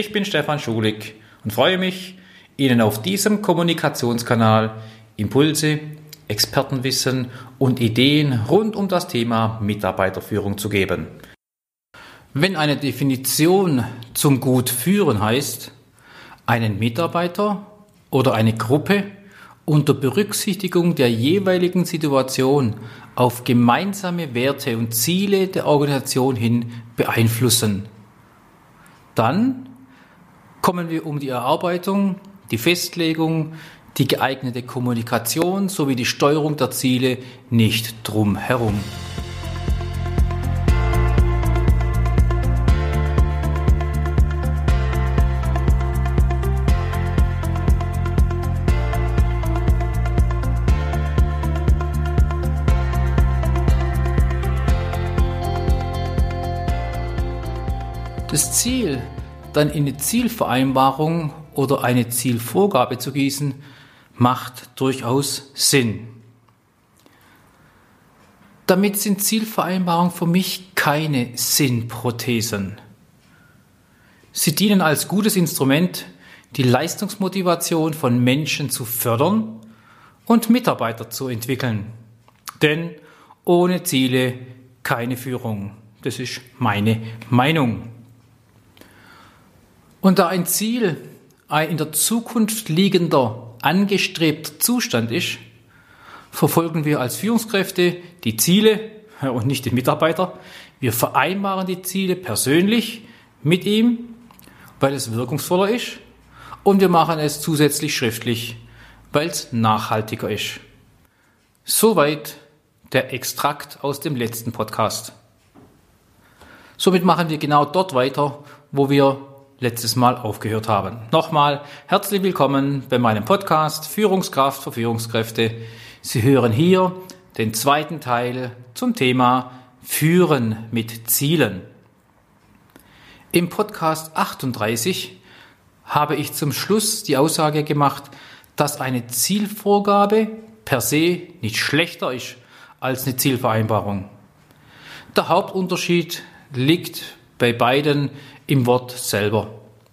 Ich bin Stefan Schulig und freue mich, Ihnen auf diesem Kommunikationskanal Impulse, Expertenwissen und Ideen rund um das Thema Mitarbeiterführung zu geben. Wenn eine Definition zum Gut führen heißt, einen Mitarbeiter oder eine Gruppe unter Berücksichtigung der jeweiligen Situation auf gemeinsame Werte und Ziele der Organisation hin beeinflussen. Dann kommen wir um die Erarbeitung, die Festlegung, die geeignete Kommunikation sowie die Steuerung der Ziele nicht drum herum. Dann in eine Zielvereinbarung oder eine Zielvorgabe zu gießen, macht durchaus Sinn. Damit sind Zielvereinbarungen für mich keine Sinnprothesen. Sie dienen als gutes Instrument, die Leistungsmotivation von Menschen zu fördern und Mitarbeiter zu entwickeln. Denn ohne Ziele keine Führung. Das ist meine Meinung. Und da ein Ziel ein in der Zukunft liegender, angestrebter Zustand ist, verfolgen wir als Führungskräfte die Ziele und nicht die Mitarbeiter. Wir vereinbaren die Ziele persönlich mit ihm, weil es wirkungsvoller ist. Und wir machen es zusätzlich schriftlich, weil es nachhaltiger ist. Soweit der Extrakt aus dem letzten Podcast. Somit machen wir genau dort weiter, wo wir letztes Mal aufgehört haben. Nochmal herzlich willkommen bei meinem Podcast Führungskraft für Führungskräfte. Sie hören hier den zweiten Teil zum Thema Führen mit Zielen. Im Podcast 38 habe ich zum Schluss die Aussage gemacht, dass eine Zielvorgabe per se nicht schlechter ist als eine Zielvereinbarung. Der Hauptunterschied liegt bei beiden im Wort selber.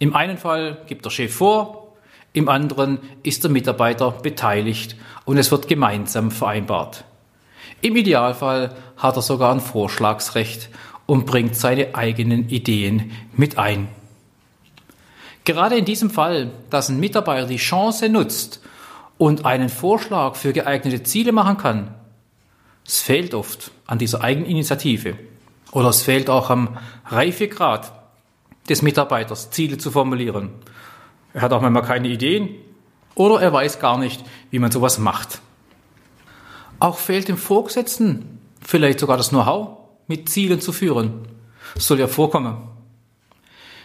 Im einen Fall gibt der Chef vor, im anderen ist der Mitarbeiter beteiligt und es wird gemeinsam vereinbart. Im Idealfall hat er sogar ein Vorschlagsrecht und bringt seine eigenen Ideen mit ein. Gerade in diesem Fall, dass ein Mitarbeiter die Chance nutzt und einen Vorschlag für geeignete Ziele machen kann, es fehlt oft an dieser Eigeninitiative oder es fehlt auch am Reifegrad des Mitarbeiters, Ziele zu formulieren. Er hat auch manchmal keine Ideen oder er weiß gar nicht, wie man sowas macht. Auch fehlt dem Vorgesetzten vielleicht sogar das Know-how, mit Zielen zu führen. Das soll ja vorkommen.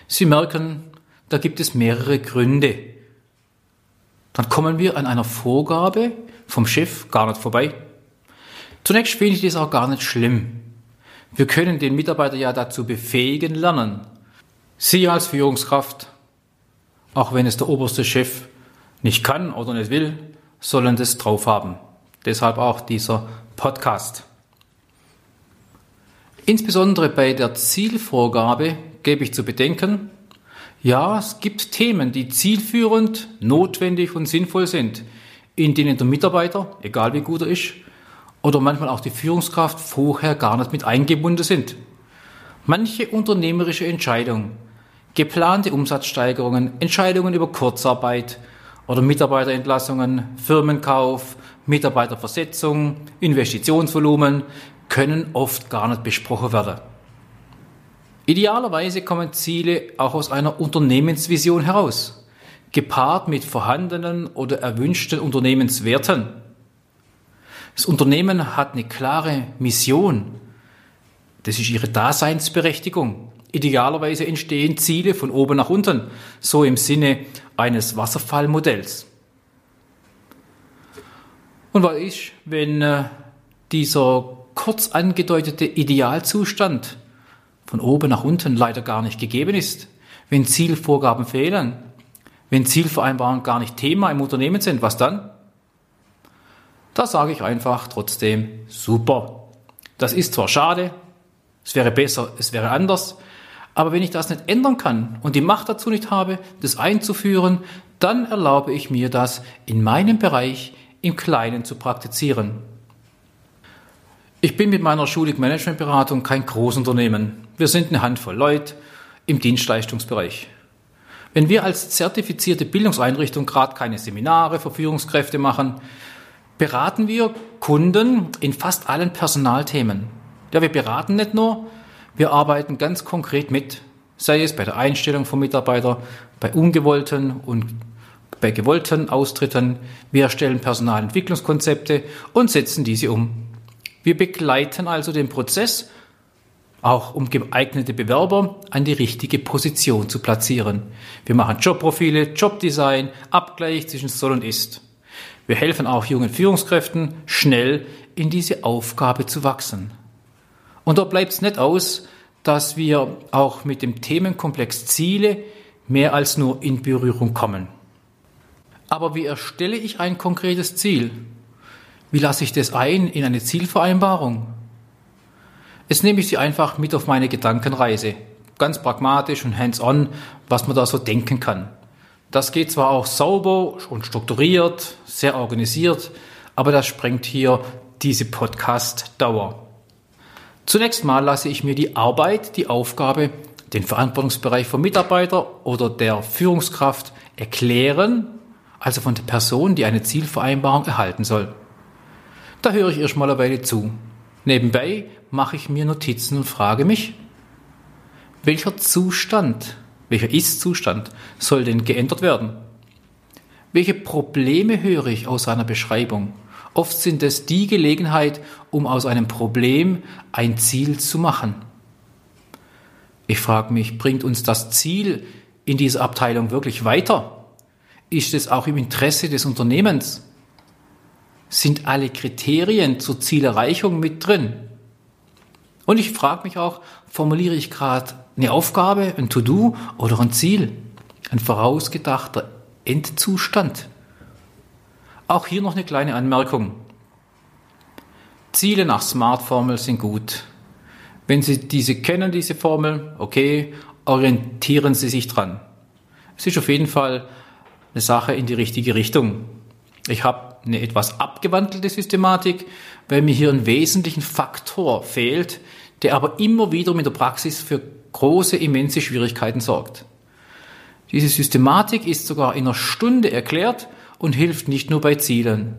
Sie merken, da gibt es mehrere Gründe. Dann kommen wir an einer Vorgabe vom Chef gar nicht vorbei. Zunächst finde ich das auch gar nicht schlimm. Wir können den Mitarbeiter ja dazu befähigen lernen, Sie als Führungskraft, auch wenn es der oberste Chef nicht kann oder nicht will, sollen das drauf haben. Deshalb auch dieser Podcast. Insbesondere bei der Zielvorgabe gebe ich zu bedenken, ja, es gibt Themen, die zielführend, notwendig und sinnvoll sind, in denen der Mitarbeiter, egal wie gut er ist, oder manchmal auch die Führungskraft vorher gar nicht mit eingebunden sind. Manche unternehmerische Entscheidung geplante Umsatzsteigerungen, Entscheidungen über Kurzarbeit oder Mitarbeiterentlassungen, Firmenkauf, Mitarbeiterversetzung, Investitionsvolumen können oft gar nicht besprochen werden. Idealerweise kommen Ziele auch aus einer Unternehmensvision heraus, gepaart mit vorhandenen oder erwünschten Unternehmenswerten. Das Unternehmen hat eine klare Mission. Das ist ihre Daseinsberechtigung. Idealerweise entstehen Ziele von oben nach unten, so im Sinne eines Wasserfallmodells. Und was ist, wenn äh, dieser kurz angedeutete Idealzustand von oben nach unten leider gar nicht gegeben ist? Wenn Zielvorgaben fehlen? Wenn Zielvereinbarungen gar nicht Thema im Unternehmen sind, was dann? Da sage ich einfach trotzdem super. Das ist zwar schade, es wäre besser, es wäre anders, Aber wenn ich das nicht ändern kann und die Macht dazu nicht habe, das einzuführen, dann erlaube ich mir das in meinem Bereich im Kleinen zu praktizieren. Ich bin mit meiner Schulig Managementberatung kein Großunternehmen. Wir sind eine Handvoll Leute im Dienstleistungsbereich. Wenn wir als zertifizierte Bildungseinrichtung gerade keine Seminare für Führungskräfte machen, beraten wir Kunden in fast allen Personalthemen. Ja, wir beraten nicht nur, wir arbeiten ganz konkret mit, sei es bei der Einstellung von Mitarbeitern, bei ungewollten und bei gewollten Austritten. Wir erstellen Personalentwicklungskonzepte und setzen diese um. Wir begleiten also den Prozess, auch um geeignete Bewerber an die richtige Position zu platzieren. Wir machen Jobprofile, Jobdesign, Abgleich zwischen soll und ist. Wir helfen auch jungen Führungskräften, schnell in diese Aufgabe zu wachsen. Und da bleibt es nicht aus, dass wir auch mit dem Themenkomplex Ziele mehr als nur in Berührung kommen. Aber wie erstelle ich ein konkretes Ziel? Wie lasse ich das ein in eine Zielvereinbarung? Jetzt nehme ich Sie einfach mit auf meine Gedankenreise. Ganz pragmatisch und hands-on, was man da so denken kann. Das geht zwar auch sauber und strukturiert, sehr organisiert, aber das sprengt hier diese Podcast-Dauer. Zunächst mal lasse ich mir die Arbeit, die Aufgabe, den Verantwortungsbereich vom Mitarbeiter oder der Führungskraft erklären, also von der Person, die eine Zielvereinbarung erhalten soll. Da höre ich erst mal eine Weile zu. Nebenbei mache ich mir Notizen und frage mich, welcher Zustand, welcher Ist-Zustand soll denn geändert werden? Welche Probleme höre ich aus seiner Beschreibung? Oft sind es die Gelegenheit, um aus einem Problem ein Ziel zu machen. Ich frage mich, bringt uns das Ziel in dieser Abteilung wirklich weiter? Ist es auch im Interesse des Unternehmens? Sind alle Kriterien zur Zielerreichung mit drin? Und ich frage mich auch, formuliere ich gerade eine Aufgabe, ein To-Do oder ein Ziel? Ein vorausgedachter Endzustand? Auch hier noch eine kleine Anmerkung. Ziele nach Smart-Formel sind gut. Wenn Sie diese kennen, diese Formel, okay, orientieren Sie sich dran. Es ist auf jeden Fall eine Sache in die richtige Richtung. Ich habe eine etwas abgewandelte Systematik, weil mir hier ein wesentlichen Faktor fehlt, der aber immer wieder mit der Praxis für große, immense Schwierigkeiten sorgt. Diese Systematik ist sogar in einer Stunde erklärt und hilft nicht nur bei Zielen.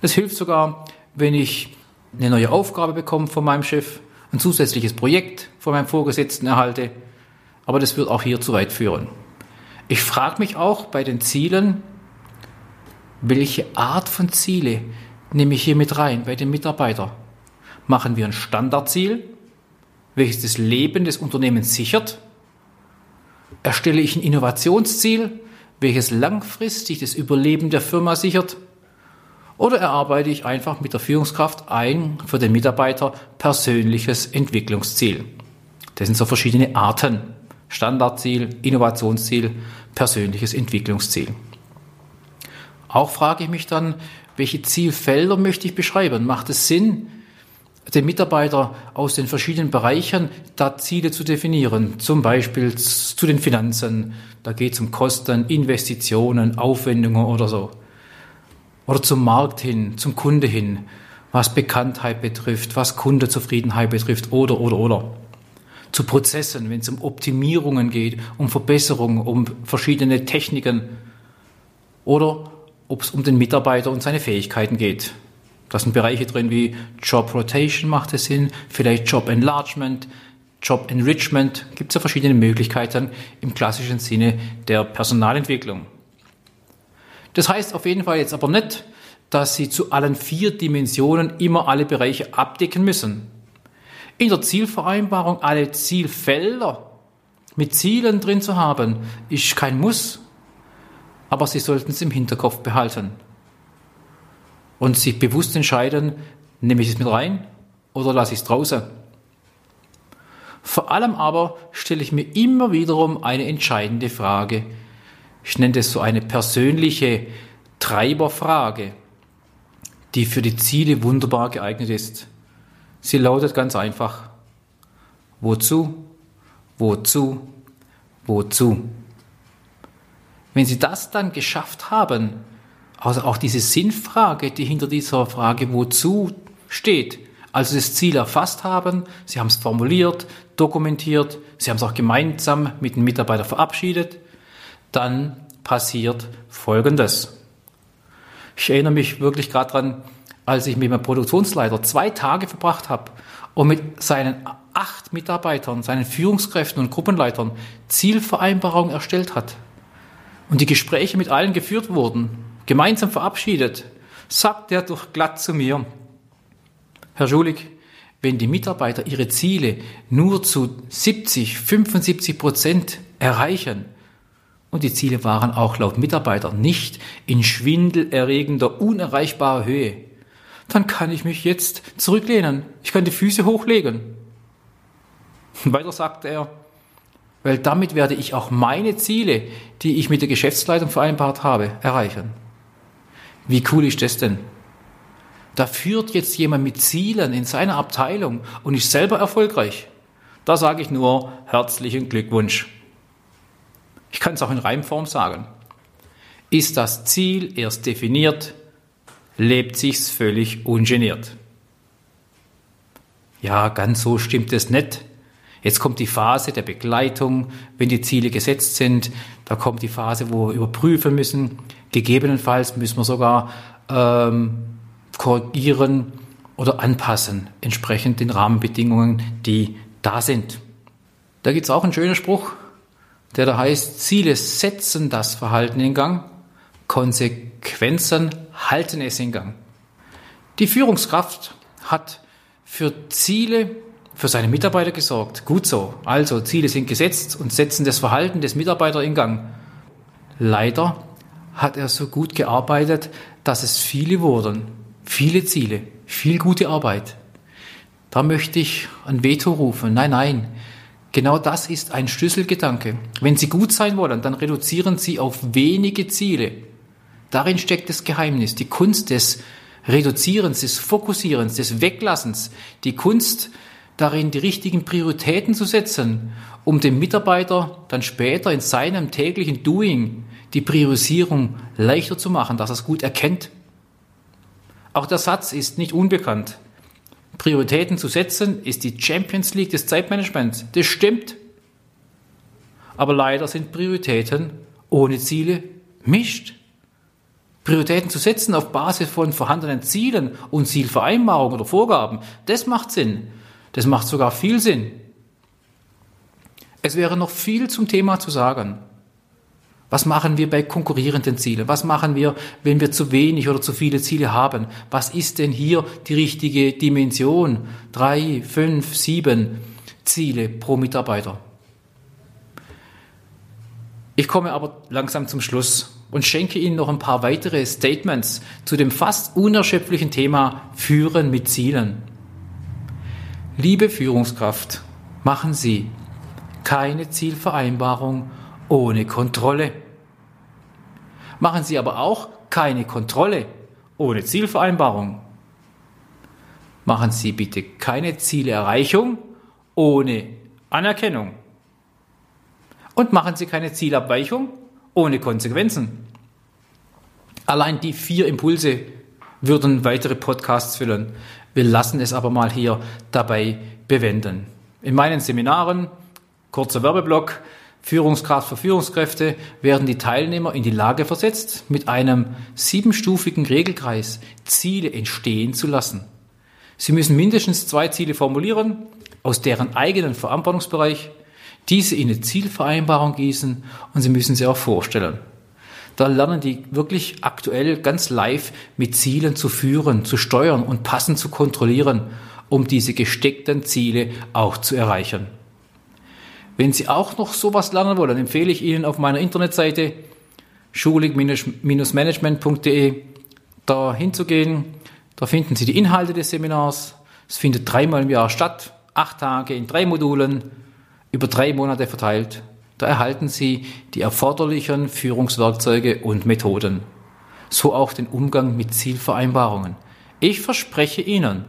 Das hilft sogar, wenn ich eine neue Aufgabe bekomme von meinem Chef, ein zusätzliches Projekt von meinem Vorgesetzten erhalte. Aber das wird auch hier zu weit führen. Ich frage mich auch bei den Zielen, welche Art von Ziele nehme ich hier mit rein bei den Mitarbeitern? Machen wir ein Standardziel, welches das Leben des Unternehmens sichert? Erstelle ich ein Innovationsziel, welches langfristig das Überleben der Firma sichert? Oder erarbeite ich einfach mit der Führungskraft ein für den Mitarbeiter persönliches Entwicklungsziel? Das sind so verschiedene Arten. Standardziel, Innovationsziel, persönliches Entwicklungsziel. Auch frage ich mich dann, welche Zielfelder möchte ich beschreiben? Macht es Sinn, den Mitarbeiter aus den verschiedenen Bereichen da Ziele zu definieren, zum Beispiel zu den Finanzen, da geht es um Kosten, Investitionen, Aufwendungen oder so. Oder zum Markt hin, zum Kunde hin, was Bekanntheit betrifft, was Kundezufriedenheit betrifft oder oder oder. Zu Prozessen, wenn es um Optimierungen geht, um Verbesserungen, um verschiedene Techniken oder ob es um den Mitarbeiter und seine Fähigkeiten geht. Da sind Bereiche drin wie Job Rotation macht es Sinn, vielleicht Job Enlargement, Job Enrichment. Gibt es ja verschiedene Möglichkeiten im klassischen Sinne der Personalentwicklung. Das heißt auf jeden Fall jetzt aber nicht, dass Sie zu allen vier Dimensionen immer alle Bereiche abdecken müssen. In der Zielvereinbarung alle Zielfelder mit Zielen drin zu haben, ist kein Muss, aber Sie sollten es im Hinterkopf behalten und sich bewusst entscheiden, nehme ich es mit rein oder lasse ich es draußen. Vor allem aber stelle ich mir immer wiederum eine entscheidende Frage. Ich nenne das so eine persönliche Treiberfrage, die für die Ziele wunderbar geeignet ist. Sie lautet ganz einfach. Wozu? wozu, wozu. Wenn Sie das dann geschafft haben, also auch diese Sinnfrage, die hinter dieser Frage wozu steht, also das Ziel erfasst haben, Sie haben es formuliert, dokumentiert, Sie haben es auch gemeinsam mit dem Mitarbeiter verabschiedet, dann passiert Folgendes. Ich erinnere mich wirklich gerade dran, als ich mit meinem Produktionsleiter zwei Tage verbracht habe und mit seinen acht Mitarbeitern, seinen Führungskräften und Gruppenleitern Zielvereinbarungen erstellt hat und die Gespräche mit allen geführt wurden, gemeinsam verabschiedet, sagt er doch glatt zu mir, Herr Schulig, wenn die Mitarbeiter ihre Ziele nur zu 70, 75 Prozent erreichen, und die Ziele waren auch laut Mitarbeiter nicht in schwindelerregender, unerreichbarer Höhe, dann kann ich mich jetzt zurücklehnen. Ich kann die Füße hochlegen. Weiter sagt er, weil damit werde ich auch meine Ziele, die ich mit der Geschäftsleitung vereinbart habe, erreichen. Wie cool ist das denn? Da führt jetzt jemand mit Zielen in seiner Abteilung und ist selber erfolgreich. Da sage ich nur herzlichen Glückwunsch. Ich kann es auch in Reimform sagen. Ist das Ziel erst definiert, lebt sich's völlig ungeniert. Ja, ganz so stimmt es nicht. Jetzt kommt die Phase der Begleitung, wenn die Ziele gesetzt sind. Da kommt die Phase, wo wir überprüfen müssen. Gegebenenfalls müssen wir sogar ähm, korrigieren oder anpassen, entsprechend den Rahmenbedingungen, die da sind. Da gibt es auch einen schönen Spruch, der da heißt, Ziele setzen das Verhalten in Gang, Konsequenzen halten es in Gang. Die Führungskraft hat für Ziele für seine Mitarbeiter gesorgt. Gut so. Also Ziele sind gesetzt und setzen das Verhalten des Mitarbeiters in Gang. Leider hat er so gut gearbeitet, dass es viele wurden. Viele Ziele, viel gute Arbeit. Da möchte ich ein Veto rufen. Nein, nein. Genau das ist ein Schlüsselgedanke. Wenn Sie gut sein wollen, dann reduzieren Sie auf wenige Ziele. Darin steckt das Geheimnis, die Kunst des Reduzierens, des Fokussierens, des Weglassens, die Kunst darin, die richtigen Prioritäten zu setzen, um dem Mitarbeiter dann später in seinem täglichen Doing die Priorisierung leichter zu machen, dass er es gut erkennt. Auch der Satz ist nicht unbekannt. Prioritäten zu setzen, ist die Champions League des Zeitmanagements. Das stimmt. Aber leider sind Prioritäten ohne Ziele mischt. Prioritäten zu setzen auf Basis von vorhandenen Zielen und Zielvereinbarungen oder Vorgaben, das macht Sinn. Das macht sogar viel Sinn. Es wäre noch viel zum Thema zu sagen. Was machen wir bei konkurrierenden Zielen? Was machen wir, wenn wir zu wenig oder zu viele Ziele haben? Was ist denn hier die richtige Dimension? Drei, fünf, sieben Ziele pro Mitarbeiter. Ich komme aber langsam zum Schluss und schenke Ihnen noch ein paar weitere Statements zu dem fast unerschöpflichen Thema Führen mit Zielen. Liebe Führungskraft, machen Sie keine Zielvereinbarung ohne Kontrolle. Machen Sie aber auch keine Kontrolle ohne Zielvereinbarung. Machen Sie bitte keine Zielerreichung ohne Anerkennung. Und machen Sie keine Zielabweichung ohne Konsequenzen. Allein die vier Impulse würden weitere Podcasts füllen. Wir lassen es aber mal hier dabei bewenden. In meinen Seminaren, kurzer Werbeblock, Führungskraft für Führungskräfte werden die Teilnehmer in die Lage versetzt, mit einem siebenstufigen Regelkreis Ziele entstehen zu lassen. Sie müssen mindestens zwei Ziele formulieren, aus deren eigenen Verantwortungsbereich, diese in eine Zielvereinbarung gießen und Sie müssen sie auch vorstellen. Da lernen die wirklich aktuell ganz live mit Zielen zu führen, zu steuern und passend zu kontrollieren, um diese gesteckten Ziele auch zu erreichen. Wenn Sie auch noch sowas lernen wollen, empfehle ich Ihnen auf meiner Internetseite schulig-management.de da hinzugehen. Da finden Sie die Inhalte des Seminars. Es findet dreimal im Jahr statt, acht Tage in drei Modulen, über drei Monate verteilt. Da erhalten Sie die erforderlichen Führungswerkzeuge und Methoden. So auch den Umgang mit Zielvereinbarungen. Ich verspreche Ihnen,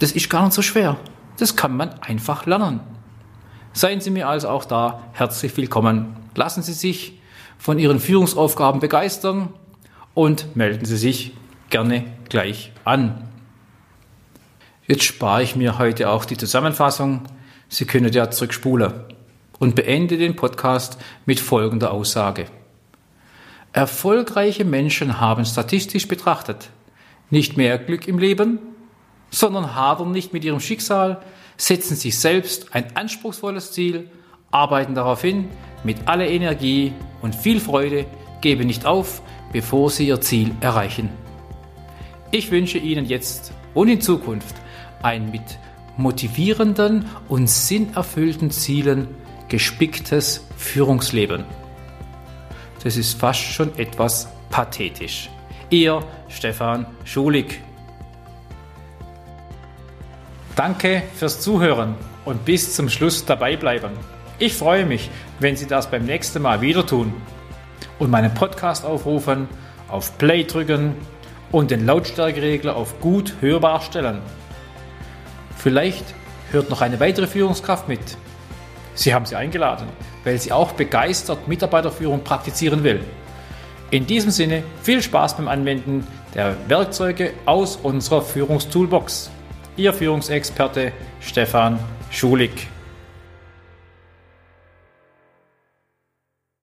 das ist gar nicht so schwer. Das kann man einfach lernen. Seien Sie mir also auch da herzlich willkommen. Lassen Sie sich von Ihren Führungsaufgaben begeistern und melden Sie sich gerne gleich an. Jetzt spare ich mir heute auch die Zusammenfassung. Sie können ja zurückspulen und beende den Podcast mit folgender Aussage. Erfolgreiche Menschen haben statistisch betrachtet nicht mehr Glück im Leben, sondern hadern nicht mit ihrem Schicksal, setzen sich selbst ein anspruchsvolles Ziel, arbeiten darauf hin mit aller Energie und viel Freude, geben nicht auf, bevor sie ihr Ziel erreichen. Ich wünsche Ihnen jetzt und in Zukunft ein mit motivierenden und sinnerfüllten Zielen gespicktes Führungsleben. Das ist fast schon etwas pathetisch. Ihr Stefan Schulig. Danke fürs Zuhören und bis zum Schluss dabei bleiben. Ich freue mich, wenn Sie das beim nächsten Mal wieder tun und meinen Podcast aufrufen, auf Play drücken und den Lautstärkeregler auf gut hörbar stellen. Vielleicht hört noch eine weitere Führungskraft mit. Sie haben sie eingeladen, weil sie auch begeistert Mitarbeiterführung praktizieren will. In diesem Sinne viel Spaß beim Anwenden der Werkzeuge aus unserer Führungstoolbox. Ihr Führungsexperte Stefan Schulig.